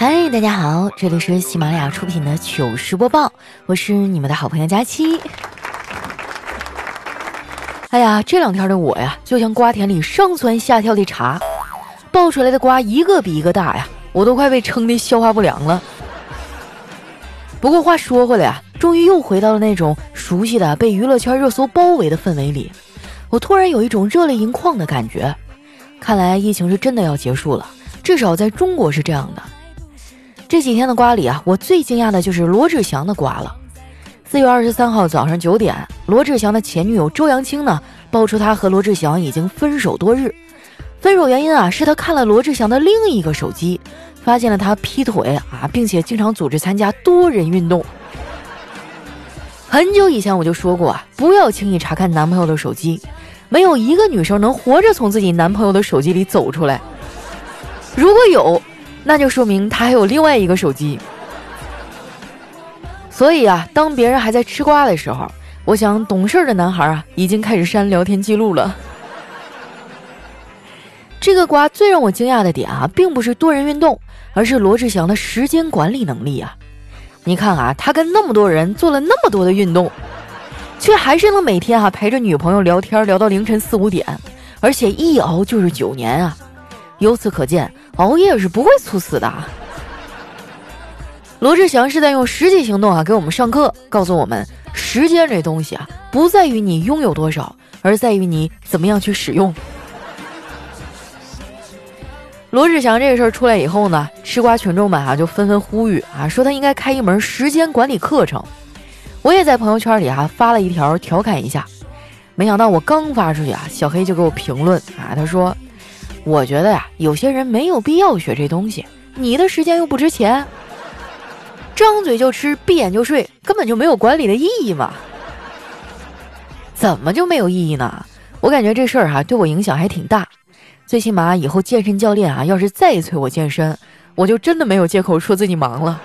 嗨，大家好，这里是喜马拉雅出品的糗事播报，我是你们的好朋友佳期。哎呀，这两天的我呀，就像瓜田里上蹿下跳的茶，爆出来的瓜一个比一个大呀，我都快被撑得消化不良了。不过话说回来啊，终于又回到了那种熟悉的被娱乐圈热搜包围的氛围里，我突然有一种热泪盈眶的感觉。看来疫情是真的要结束了，至少在中国是这样的。这几天的瓜里啊，我最惊讶的就是罗志祥的瓜了。四月二十三号早上九点，罗志祥的前女友周扬青呢爆出他和罗志祥已经分手多日，分手原因啊是他看了罗志祥的另一个手机，发现了他劈腿啊，并且经常组织参加多人运动。很久以前我就说过啊，不要轻易查看男朋友的手机。没有一个女生能活着从自己男朋友的手机里走出来。如果有，那就说明他还有另外一个手机。所以啊，当别人还在吃瓜的时候，我想懂事的男孩啊已经开始删聊天记录了。这个瓜最让我惊讶的点啊，并不是多人运动，而是罗志祥的时间管理能力啊！你看啊，他跟那么多人做了那么多的运动。却还是能每天啊陪着女朋友聊天聊到凌晨四五点，而且一熬就是九年啊！由此可见，熬夜是不会猝死的。罗志祥是在用实际行动啊给我们上课，告诉我们时间这东西啊不在于你拥有多少，而在于你怎么样去使用。罗志祥这个事儿出来以后呢，吃瓜群众们啊就纷纷呼吁啊，说他应该开一门时间管理课程。我也在朋友圈里啊发了一条调侃一下，没想到我刚发出去啊，小黑就给我评论啊，他说：“我觉得呀，有些人没有必要学这东西，你的时间又不值钱，张嘴就吃，闭眼就睡，根本就没有管理的意义嘛。”怎么就没有意义呢？我感觉这事儿哈对我影响还挺大，最起码以后健身教练啊要是再催我健身，我就真的没有借口说自己忙了。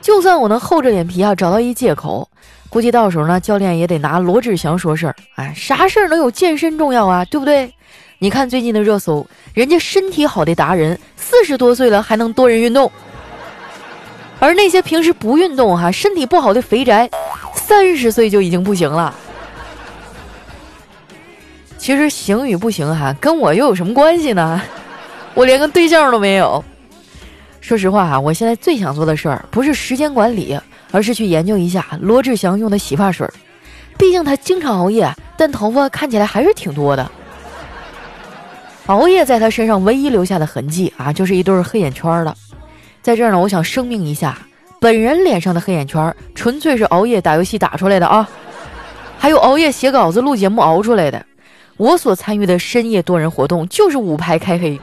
就算我能厚着脸皮啊找到一借口，估计到时候呢，教练也得拿罗志祥说事儿。哎，啥事儿能有健身重要啊？对不对？你看最近的热搜，人家身体好的达人，四十多岁了还能多人运动，而那些平时不运动哈、身体不好的肥宅，三十岁就已经不行了。其实行与不行哈，跟我又有什么关系呢？我连个对象都没有。说实话哈，我现在最想做的事儿不是时间管理，而是去研究一下罗志祥用的洗发水。毕竟他经常熬夜，但头发看起来还是挺多的。熬夜在他身上唯一留下的痕迹啊，就是一对黑眼圈了。在这儿呢，我想声明一下，本人脸上的黑眼圈纯粹是熬夜打游戏打出来的啊，还有熬夜写稿子录节目熬出来的。我所参与的深夜多人活动就是五排开黑。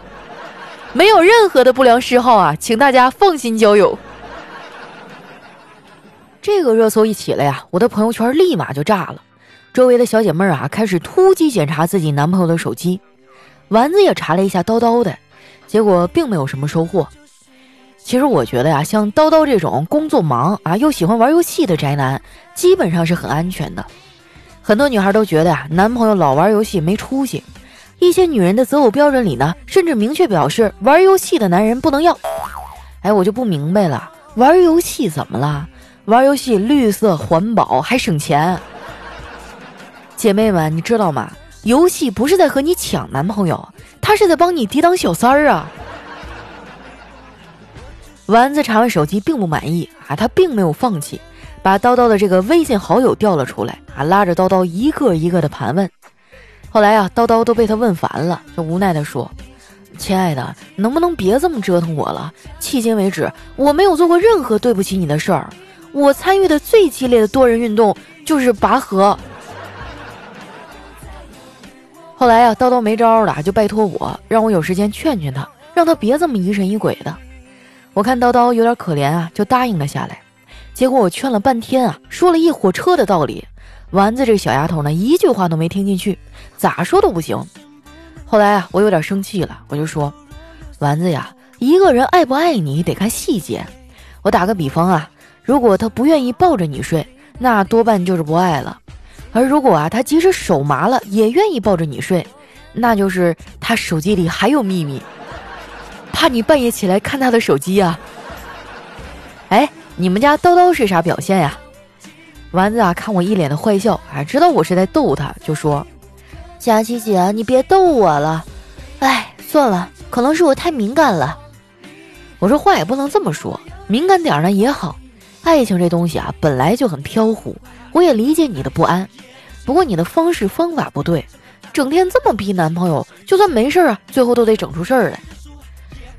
没有任何的不良嗜好啊，请大家放心交友。这个热搜一起来呀，我的朋友圈立马就炸了，周围的小姐妹儿啊开始突击检查自己男朋友的手机，丸子也查了一下叨叨的，结果并没有什么收获。其实我觉得呀，像叨叨这种工作忙啊又喜欢玩游戏的宅男，基本上是很安全的。很多女孩都觉得呀，男朋友老玩游戏没出息。一些女人的择偶标准里呢，甚至明确表示玩游戏的男人不能要。哎，我就不明白了，玩游戏怎么了？玩游戏绿色环保还省钱。姐妹们，你知道吗？游戏不是在和你抢男朋友，他是在帮你抵挡小三儿啊。丸子查完手机并不满意啊，他并没有放弃，把叨叨的这个微信好友调了出来啊，拉着叨叨一个一个的盘问。后来啊，叨叨都被他问烦了，就无奈的说：“亲爱的，能不能别这么折腾我了？迄今为止，我没有做过任何对不起你的事儿。我参与的最激烈的多人运动就是拔河。”后来呀，叨叨没招了，就拜托我，让我有时间劝劝他，让他别这么疑神疑鬼的。我看叨叨有点可怜啊，就答应了下来。结果我劝了半天啊，说了一火车的道理。丸子这小丫头呢，一句话都没听进去，咋说都不行。后来啊，我有点生气了，我就说：“丸子呀，一个人爱不爱你得看细节。我打个比方啊，如果他不愿意抱着你睡，那多半就是不爱了；而如果啊，他即使手麻了也愿意抱着你睡，那就是他手机里还有秘密。”怕你半夜起来看他的手机呀。哎，你们家叨叨是啥表现呀？丸子啊，看我一脸的坏笑，啊，知道我是在逗他，就说：“佳琪姐，你别逗我了。哎，算了，可能是我太敏感了。”我说话也不能这么说，敏感点呢也好。爱情这东西啊，本来就很飘忽，我也理解你的不安。不过你的方式方法不对，整天这么逼男朋友，就算没事儿啊，最后都得整出事儿来。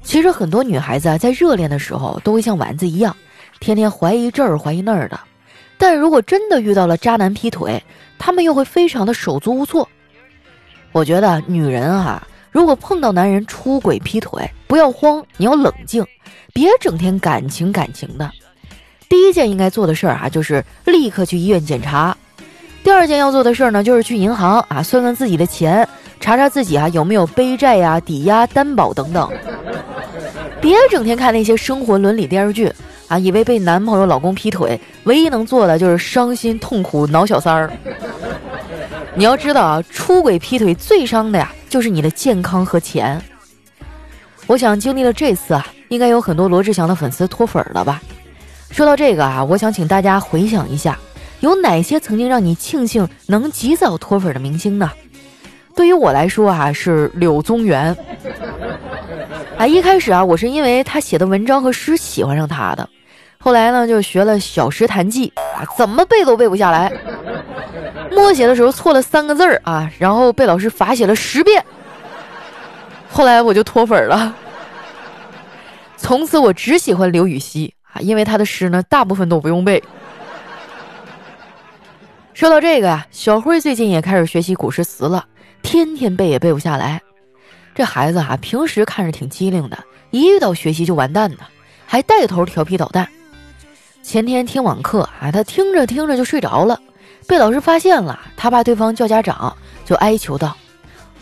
其实很多女孩子啊，在热恋的时候都会像丸子一样，天天怀疑这儿怀疑那儿的。但如果真的遇到了渣男劈腿，她们又会非常的手足无措。我觉得女人啊，如果碰到男人出轨劈腿，不要慌，你要冷静，别整天感情感情的。第一件应该做的事儿啊，就是立刻去医院检查。第二件要做的事儿呢，就是去银行啊，算算自己的钱，查查自己啊有没有背债呀、抵押、担保等等。别整天看那些生活伦理电视剧啊，以为被男朋友、老公劈腿，唯一能做的就是伤心、痛苦、挠小三儿。你要知道啊，出轨劈腿最伤的呀，就是你的健康和钱。我想经历了这次啊，应该有很多罗志祥的粉丝脱粉了吧。说到这个啊，我想请大家回想一下，有哪些曾经让你庆幸能及早脱粉的明星呢？对于我来说啊，是柳宗元。啊，一开始啊，我是因为他写的文章和诗喜欢上他的，后来呢，就学了《小石潭记》啊，怎么背都背不下来，默写的时候错了三个字儿啊，然后被老师罚写了十遍，后来我就脱粉了，从此我只喜欢刘禹锡。啊，因为他的诗呢，大部分都不用背。说到这个呀，小辉最近也开始学习古诗词了，天天背也背不下来。这孩子啊，平时看着挺机灵的，一遇到学习就完蛋呢，还带头调皮捣蛋。前天听网课啊，他听着听着就睡着了，被老师发现了，他怕对方叫家长，就哀求道：“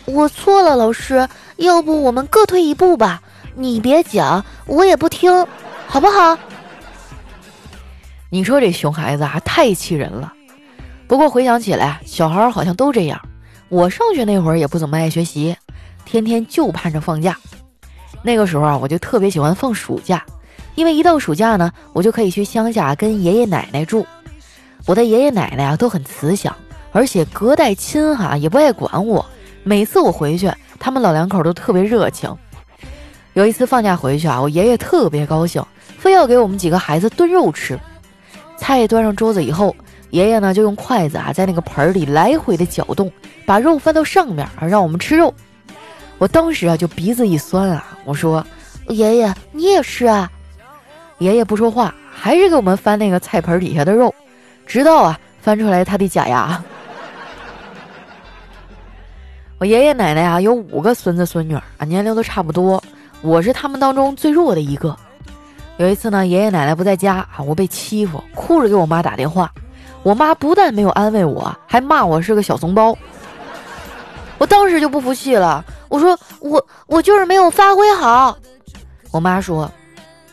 我错了，老师，要不我们各退一步吧？你别讲，我也不听，好不好？”你说这熊孩子啊，太气人了。不过回想起来，小孩好像都这样。我上学那会儿也不怎么爱学习，天天就盼着放假。那个时候啊，我就特别喜欢放暑假，因为一到暑假呢，我就可以去乡下跟爷爷奶奶住。我的爷爷奶奶啊都很慈祥，而且隔代亲哈也不爱管我。每次我回去，他们老两口都特别热情。有一次放假回去啊，我爷爷特别高兴，非要给我们几个孩子炖肉吃。菜端上桌子以后，爷爷呢就用筷子啊在那个盆里来回的搅动，把肉翻到上面啊，让我们吃肉。我当时啊就鼻子一酸啊，我说：“爷爷你也吃啊？”爷爷不说话，还是给我们翻那个菜盆底下的肉，直到啊翻出来他的假牙。我爷爷奶奶啊有五个孙子孙女啊，年龄都差不多，我是他们当中最弱的一个。有一次呢，爷爷奶奶不在家啊，我被欺负，哭着给我妈打电话。我妈不但没有安慰我，还骂我是个小怂包。我当时就不服气了，我说我我就是没有发挥好。我妈说：“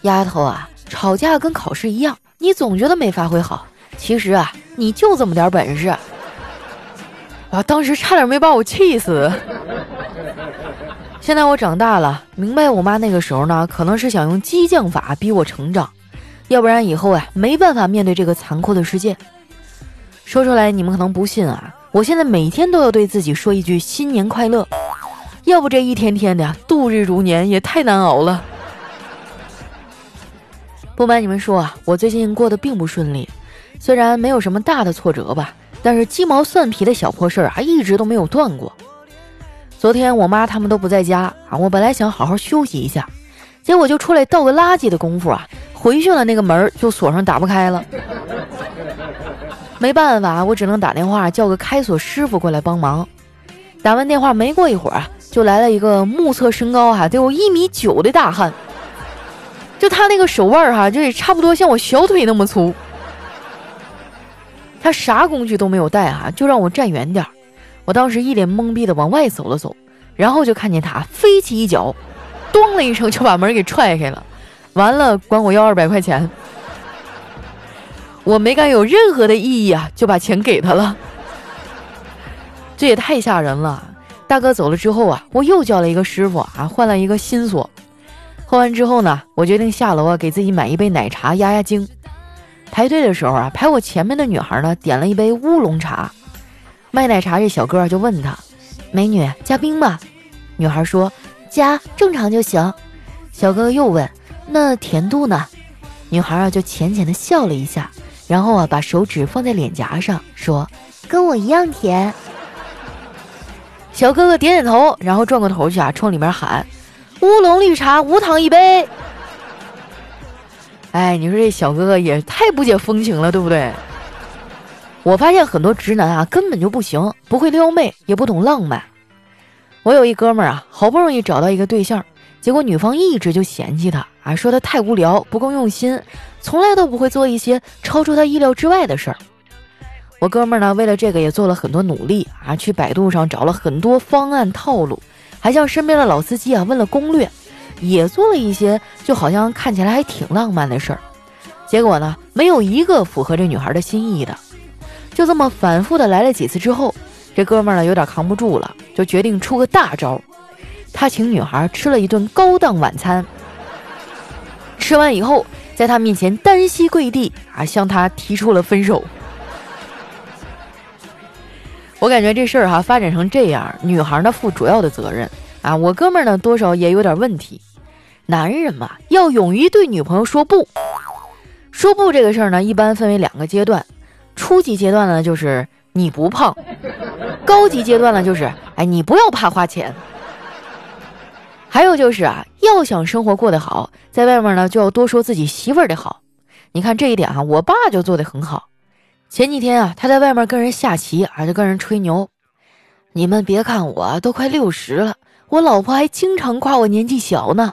丫头啊，吵架跟考试一样，你总觉得没发挥好，其实啊，你就这么点本事。”我当时差点没把我气死。现在我长大了，明白我妈那个时候呢，可能是想用激将法逼我成长，要不然以后啊没办法面对这个残酷的世界。说出来你们可能不信啊，我现在每天都要对自己说一句新年快乐，要不这一天天的呀度日如年也太难熬了。不瞒你们说啊，我最近过得并不顺利，虽然没有什么大的挫折吧，但是鸡毛蒜皮的小破事儿啊一直都没有断过。昨天我妈他们都不在家啊，我本来想好好休息一下，结果就出来倒个垃圾的功夫啊，回去了那个门就锁上打不开了。没办法，我只能打电话叫个开锁师傅过来帮忙。打完电话没过一会儿啊，就来了一个目测身高哈得有一米九的大汉，就他那个手腕哈，就也差不多像我小腿那么粗。他啥工具都没有带哈，就让我站远点儿。我当时一脸懵逼的往外走了走，然后就看见他飞起一脚，咚了一声就把门给踹开了，完了管我要二百块钱，我没敢有任何的异议啊，就把钱给他了。这也太吓人了！大哥走了之后啊，我又叫了一个师傅啊，换了一个新锁。喝完之后呢，我决定下楼啊，给自己买一杯奶茶压压惊。排队的时候啊，排我前面的女孩呢，点了一杯乌龙茶。卖奶茶这小哥就问她：“美女，加冰吗？”女孩说：“加，正常就行。”小哥哥又问：“那甜度呢？”女孩啊就浅浅的笑了一下，然后啊把手指放在脸颊上说：“跟我一样甜。”小哥哥点点头，然后转过头去啊，冲里面喊：“乌龙绿茶无糖一杯。”哎，你说这小哥哥也太不解风情了，对不对？我发现很多直男啊根本就不行，不会撩妹，也不懂浪漫。我有一哥们儿啊，好不容易找到一个对象，结果女方一直就嫌弃他啊，说他太无聊，不够用心，从来都不会做一些超出他意料之外的事儿。我哥们儿呢，为了这个也做了很多努力啊，去百度上找了很多方案套路，还向身边的老司机啊问了攻略，也做了一些就好像看起来还挺浪漫的事儿。结果呢，没有一个符合这女孩的心意的。就这么反复的来了几次之后。这哥们儿呢有点扛不住了，就决定出个大招。他请女孩吃了一顿高档晚餐，吃完以后，在他面前单膝跪地啊，向他提出了分手。我感觉这事儿哈发展成这样，女孩呢负主要的责任啊，我哥们儿呢多少也有点问题。男人嘛，要勇于对女朋友说不。说不这个事儿呢，一般分为两个阶段，初级阶段呢就是。你不胖，高级阶段呢，就是哎，你不要怕花钱。还有就是啊，要想生活过得好，在外面呢就要多说自己媳妇儿的好。你看这一点啊，我爸就做得很好。前几天啊，他在外面跟人下棋啊，就跟人吹牛。你们别看我都快六十了，我老婆还经常夸我年纪小呢。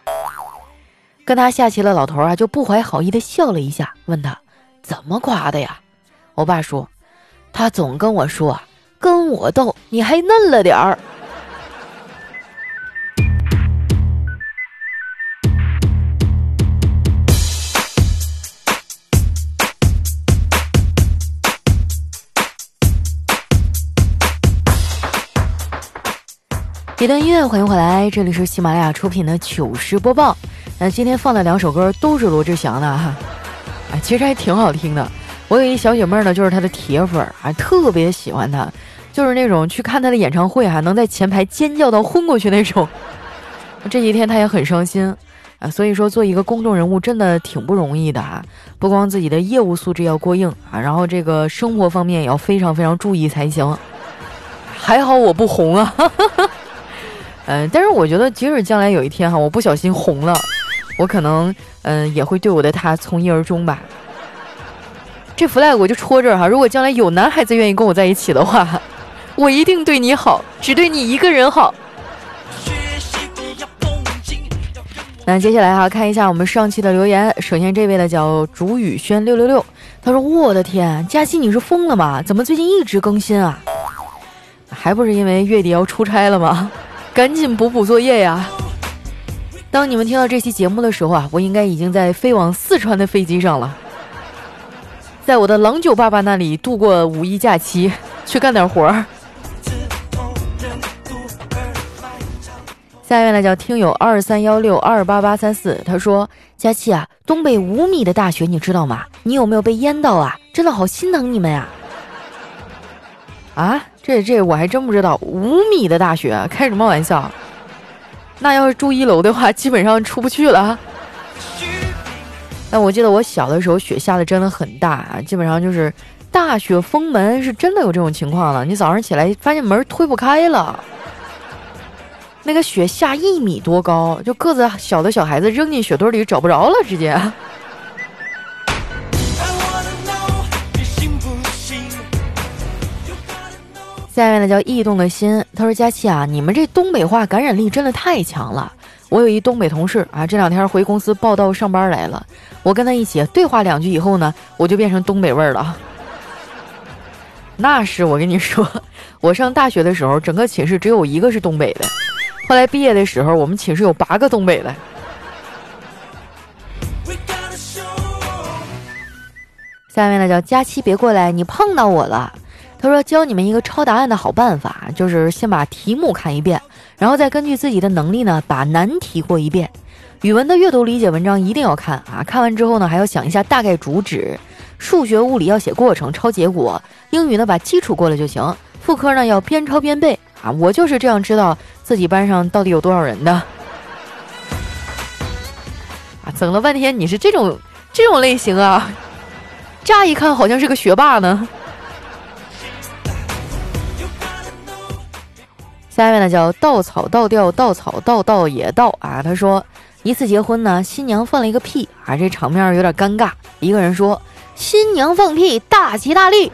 跟他下棋的老头啊，就不怀好意的笑了一下，问他怎么夸的呀？我爸说。他总跟我说：“跟我斗，你还嫩了点儿。”一段音乐，欢迎回来，这里是喜马拉雅出品的糗事播报。那今天放的两首歌都是罗志祥的哈，哎，其实还挺好听的。我有一小姐妹呢，就是她的铁粉，还特别喜欢她，就是那种去看她的演唱会，还能在前排尖叫到昏过去那种。这几天她也很伤心啊，所以说做一个公众人物真的挺不容易的啊，不光自己的业务素质要过硬啊，然后这个生活方面也要非常非常注意才行。还好我不红啊，嗯，但是我觉得即使将来有一天哈，我不小心红了，我可能嗯也会对我的他从一而终吧。这 flag 我就戳这儿哈，如果将来有男孩子愿意跟我在一起的话，我一定对你好，只对你一个人好。那接下来哈，看一下我们上期的留言。首先这位呢叫竹雨轩六六六，他说：“我的天，佳期你是疯了吗？怎么最近一直更新啊？还不是因为月底要出差了吗？赶紧补补作业呀！当你们听到这期节目的时候啊，我应该已经在飞往四川的飞机上了。”在我的郎酒爸爸那里度过五一假期，去干点活儿。下一位呢叫听友二三幺六二八八三四，他说：“佳期啊，东北五米的大雪你知道吗？你有没有被淹到啊？真的好心疼你们呀！”啊，这这我还真不知道，五米的大雪，开什么玩笑？那要是住一楼的话，基本上出不去了。但我记得我小的时候雪下的真的很大啊，基本上就是大雪封门，是真的有这种情况了。你早上起来发现门推不开了，那个雪下一米多高，就个子小的小孩子扔进雪堆里找不着了，直接。下面呢叫异动的心，他说：“佳琪啊，你们这东北话感染力真的太强了。”我有一东北同事啊，这两天回公司报道上班来了。我跟他一起对话两句以后呢，我就变成东北味儿了。那是我跟你说，我上大学的时候，整个寝室只有一个是东北的。后来毕业的时候，我们寝室有八个东北的。下面呢叫佳期，别过来，你碰到我了。他说教你们一个抄答案的好办法，就是先把题目看一遍。然后再根据自己的能力呢，把难题过一遍，语文的阅读理解文章一定要看啊，看完之后呢，还要想一下大概主旨。数学、物理要写过程、抄结果，英语呢把基础过了就行。副科呢要边抄边背啊，我就是这样知道自己班上到底有多少人的。啊，整了半天你是这种这种类型啊，乍一看好像是个学霸呢。下面呢叫稻草倒掉，稻草倒倒也倒啊。他说一次结婚呢，新娘放了一个屁啊，这场面有点尴尬。一个人说新娘放屁大吉大利。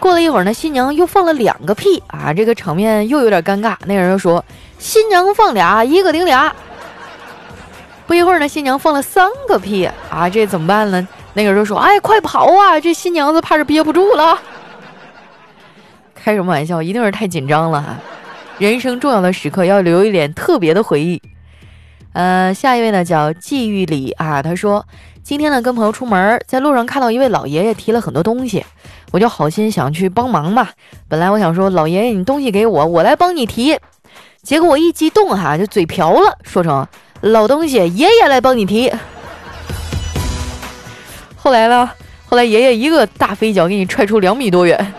过了一会儿呢，新娘又放了两个屁啊，这个场面又有点尴尬。那个人又说新娘放俩，一个顶俩。不一会儿呢，新娘放了三个屁啊，这怎么办呢？那个人就说：“哎，快跑啊！这新娘子怕是憋不住了。”开什么玩笑？一定是太紧张了哈！人生重要的时刻要留一点特别的回忆。呃，下一位呢叫季玉礼啊，他说今天呢跟朋友出门，在路上看到一位老爷爷提了很多东西，我就好心想去帮忙吧。本来我想说老爷爷你东西给我，我来帮你提，结果我一激动哈就嘴瓢了，说成。老东西，爷爷来帮你提。后来呢？后来爷爷一个大飞脚给你踹出两米多远。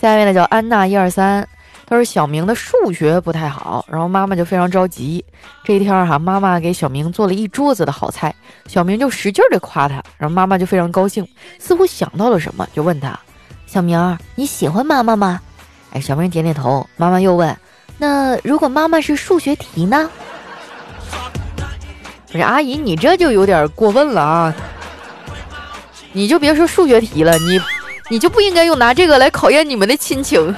下一位呢叫安娜一二三，他说小明的数学不太好，然后妈妈就非常着急。这一天哈，妈妈给小明做了一桌子的好菜，小明就使劲儿的夸他，然后妈妈就非常高兴，似乎想到了什么，就问他：“小明，你喜欢妈妈吗？”哎，小明点点头。妈妈又问：“那如果妈妈是数学题呢？”不是阿姨，你这就有点过分了啊！你就别说数学题了，你你就不应该用拿这个来考验你们的亲情。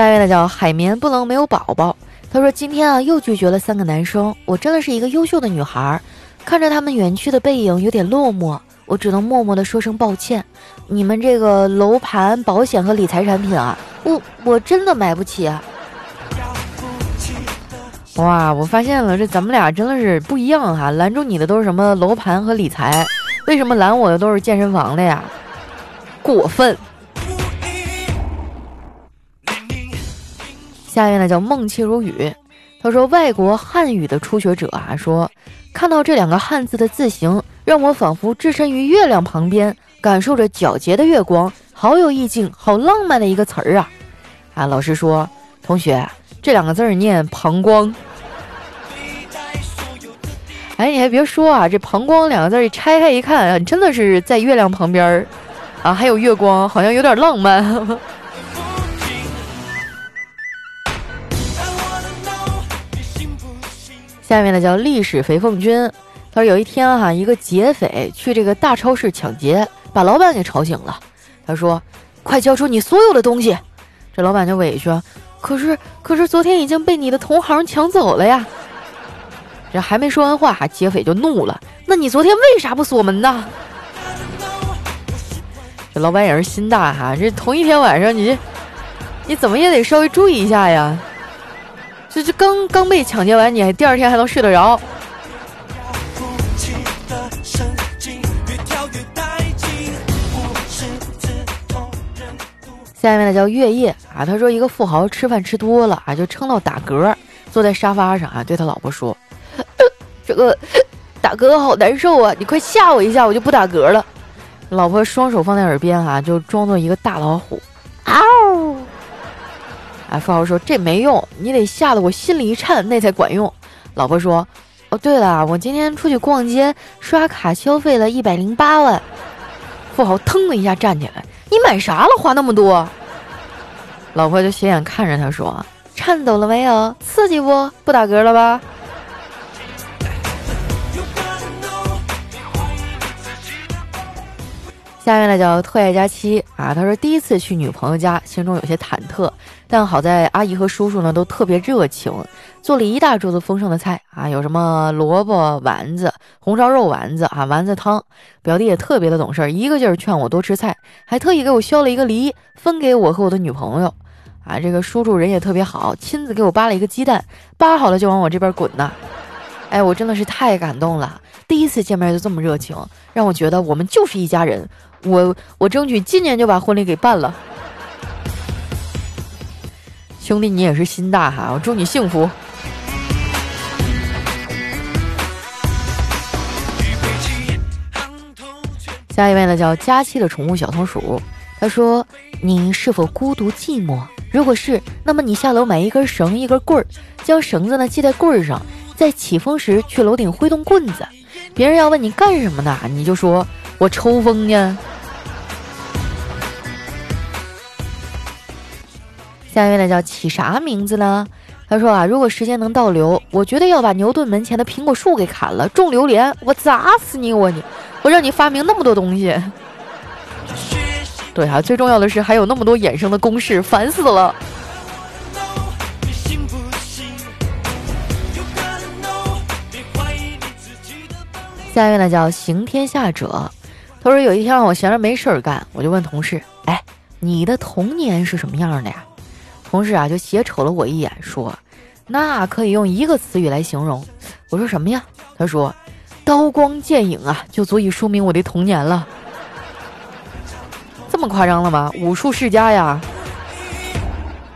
下一位呢，叫海绵不能没有宝宝。他说：“今天啊，又拒绝了三个男生，我真的是一个优秀的女孩，看着他们远去的背影，有点落寞。”我只能默默的说声抱歉，你们这个楼盘、保险和理财产品啊，我我真的买不起啊！哇，我发现了，这咱们俩真的是不一样哈！拦住你的都是什么楼盘和理财，为什么拦我的都是健身房的呀？过分！下面呢叫梦气如雨，他说外国汉语的初学者啊，说看到这两个汉字的字形。让我仿佛置身于月亮旁边，感受着皎洁的月光，好有意境，好浪漫的一个词儿啊！啊，老师说，同学，这两个字儿念膀胱。哎，你还别说啊，这膀胱两个字儿拆开一看啊，真的是在月亮旁边儿啊，还有月光，好像有点浪漫。下面呢叫历史肥凤君。他说有一天哈，一个劫匪去这个大超市抢劫，把老板给吵醒了。他说：“快交出你所有的东西！”这老板就委屈：“可是，可是昨天已经被你的同行抢走了呀！”这还没说完话，劫匪就怒了：“那你昨天为啥不锁门呢？”这老板也是心大哈，这同一天晚上，你这你怎么也得稍微注意一下呀。这这刚刚被抢劫完，你还第二天还能睡得着？下面呢叫月夜啊，他说一个富豪吃饭吃多了啊，就撑到打嗝，坐在沙发上啊，对他老婆说：“ 这个打嗝好难受啊，你快吓我一下，我就不打嗝了。”老婆双手放在耳边啊，就装作一个大老虎，嗷！啊，啊富豪说这没用，你得吓得我心里一颤，那才管用。老婆说：“哦，对了，我今天出去逛街，刷卡消费了一百零八万。”富豪腾的一下站起来。你买啥了？花那么多？老婆就斜眼看着他说：“颤抖了没有？刺激不？不打嗝了吧？”下面呢叫特爱佳期啊，他说第一次去女朋友家，心中有些忐忑，但好在阿姨和叔叔呢都特别热情。做了一大桌子丰盛的菜啊，有什么萝卜丸子、红烧肉丸子啊、丸子汤。表弟也特别的懂事，一个劲儿劝我多吃菜，还特意给我削了一个梨分给我和我的女朋友。啊，这个叔叔人也特别好，亲自给我扒了一个鸡蛋，扒好了就往我这边滚呐。哎，我真的是太感动了，第一次见面就这么热情，让我觉得我们就是一家人。我我争取今年就把婚礼给办了。兄弟，你也是心大哈，我祝你幸福。下一位呢，叫佳期的宠物小松鼠。他说：“你是否孤独寂寞？如果是，那么你下楼买一根绳，一根棍儿，将绳子呢系在棍儿上，在起风时去楼顶挥动棍子。别人要问你干什么呢，你就说我抽风呢。”下一位呢，叫起啥名字呢？他说啊，如果时间能倒流，我绝对要把牛顿门前的苹果树给砍了，种榴莲，我砸死你！我你，我让你发明那么多东西。对啊，最重要的是还有那么多衍生的公式，烦死了。下一位呢叫行天下者，他说有一天我闲着没事儿干，我就问同事：“哎，你的童年是什么样的呀？”同事啊就斜瞅了我一眼，说：“那可以用一个词语来形容。”我说：“什么呀？”他说：“刀光剑影啊，就足以说明我的童年了。”这么夸张了吗？武术世家呀！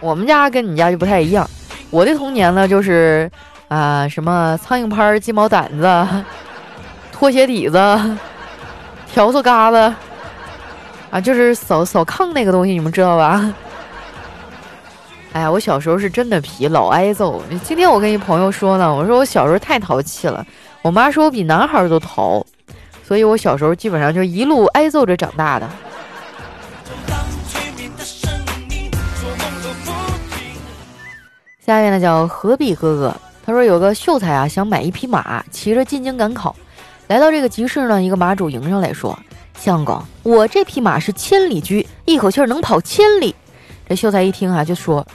我们家跟你家就不太一样。我的童年呢，就是啊，什么苍蝇拍、鸡毛掸子、拖鞋底子、笤帚嘎子啊，就是扫扫炕那个东西，你们知道吧？哎呀，我小时候是真的皮，老挨揍。今天我跟一朋友说呢，我说我小时候太淘气了，我妈说我比男孩都淘，所以我小时候基本上就一路挨揍着长大的。下面呢叫何必哥哥，他说有个秀才啊想买一匹马，骑着进京赶考，来到这个集市呢，一个马主迎上来说：“相公，我这匹马是千里驹，一口气儿能跑千里。”这秀才一听啊，就说：“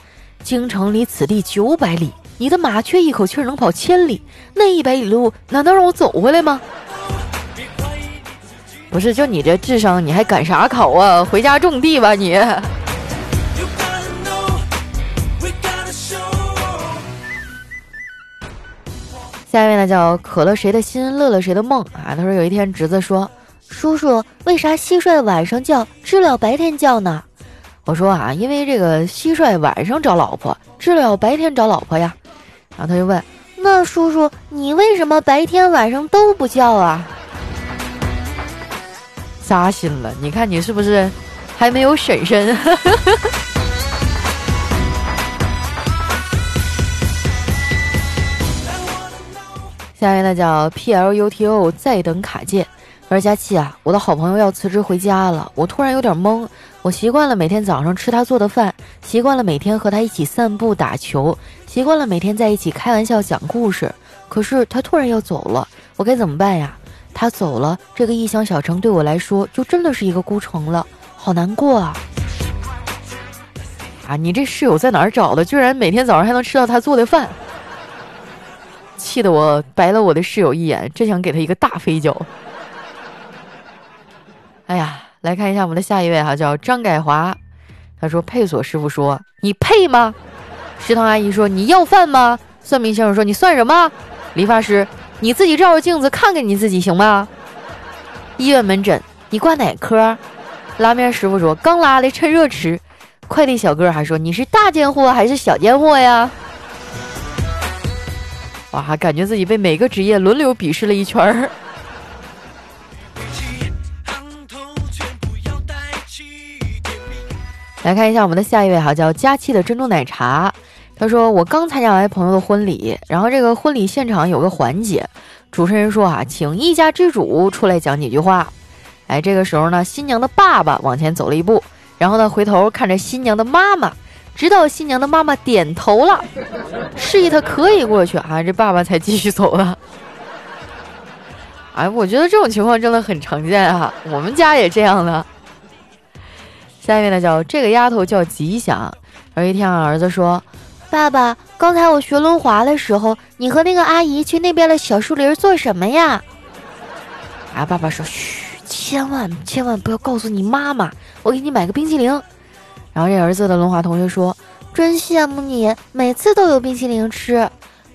京城离此地九百里，你的马却一口气儿能跑千里，那一百里路难道让我走回来吗？”不是，就你这智商，你还赶啥考啊？回家种地吧你。下一位呢，叫可了谁的心，乐了谁的梦啊？他说有一天，侄子说：“叔叔，为啥蟋蟀晚上叫，知了白天叫呢？”我说啊，因为这个蟋蟀晚上找老婆，知了白天找老婆呀。然后他就问：“那叔叔，你为什么白天晚上都不叫啊？”扎心了，你看你是不是还没有婶婶？下面呢叫 P L U T O，在等卡界。他说：“佳琪啊，我的好朋友要辞职回家了，我突然有点懵。我习惯了每天早上吃他做的饭，习惯了每天和他一起散步打球，习惯了每天在一起开玩笑讲故事。可是他突然要走了，我该怎么办呀？他走了，这个异乡小城对我来说就真的是一个孤城了，好难过啊！啊，你这室友在哪儿找的？居然每天早上还能吃到他做的饭。”气得我白了我的室友一眼，真想给他一个大飞脚。哎呀，来看一下我们的下一位哈，叫张改华。他说：“配锁师傅说你配吗？”食堂阿姨说：“你要饭吗？”算命先生说：“你算什么？”理发师：“你自己照照镜子看看你自己行吗？”医院门诊：“你挂哪科？”拉面师傅说：“刚拉的，趁热吃。”快递小哥还说：“你是大件货还是小件货呀？”哇，感觉自己被每个职业轮流鄙视了一圈儿。来看一下我们的下一位哈，叫佳期的珍珠奶茶。他说：“我刚参加完朋友的婚礼，然后这个婚礼现场有个环节，主持人说啊，请一家之主出来讲几句话。哎，这个时候呢，新娘的爸爸往前走了一步，然后呢，回头看着新娘的妈妈。”直到新娘的妈妈点头了，示意他可以过去啊，这爸爸才继续走了。哎，我觉得这种情况真的很常见啊，我们家也这样的。下面呢，叫这个丫头叫吉祥。有一天，儿子说：“爸爸，刚才我学轮滑的时候，你和那个阿姨去那边的小树林做什么呀？”啊，爸爸说：“嘘，千万千万不要告诉你妈妈，我给你买个冰淇淋。”然后这儿子的轮滑同学说：“真羡慕你，每次都有冰淇淋吃。”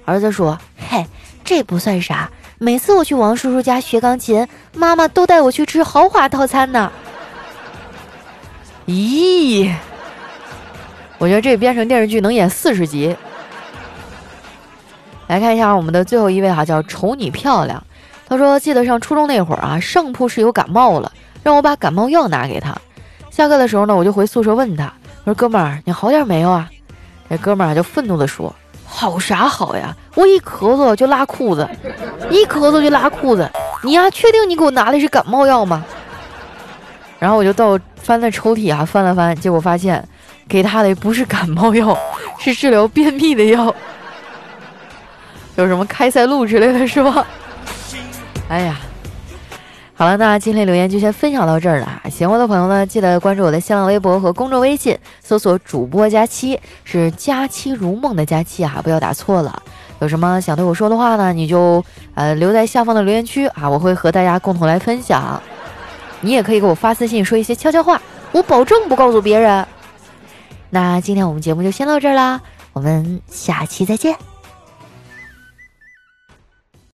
儿子说：“嘿，这不算啥，每次我去王叔叔家学钢琴，妈妈都带我去吃豪华套餐呢。”咦，我觉得这编成电视剧能演四十集。来看一下我们的最后一位哈，叫瞅你漂亮。他说：“记得上初中那会儿啊，上铺室友感冒了，让我把感冒药拿给他。下课的时候呢，我就回宿舍问他，我说哥们儿，你好点没有啊？那哥们儿就愤怒地说：好啥好呀？我一咳嗽就拉裤子，一咳嗽就拉裤子。你呀，确定你给我拿的是感冒药吗？然后我就到翻了抽屉啊，翻了翻，结果发现给他的不是感冒药，是治疗便秘的药。”有什么开塞露之类的是吧？哎呀，好了，那今天留言就先分享到这儿了。喜欢的朋友呢，记得关注我的新浪微博和公众微信，搜索“主播佳期”，是“佳期如梦”的佳期啊，不要打错了。有什么想对我说的话呢？你就呃留在下方的留言区啊，我会和大家共同来分享。你也可以给我发私信说一些悄悄话，我保证不告诉别人。那今天我们节目就先到这儿啦，我们下期再见。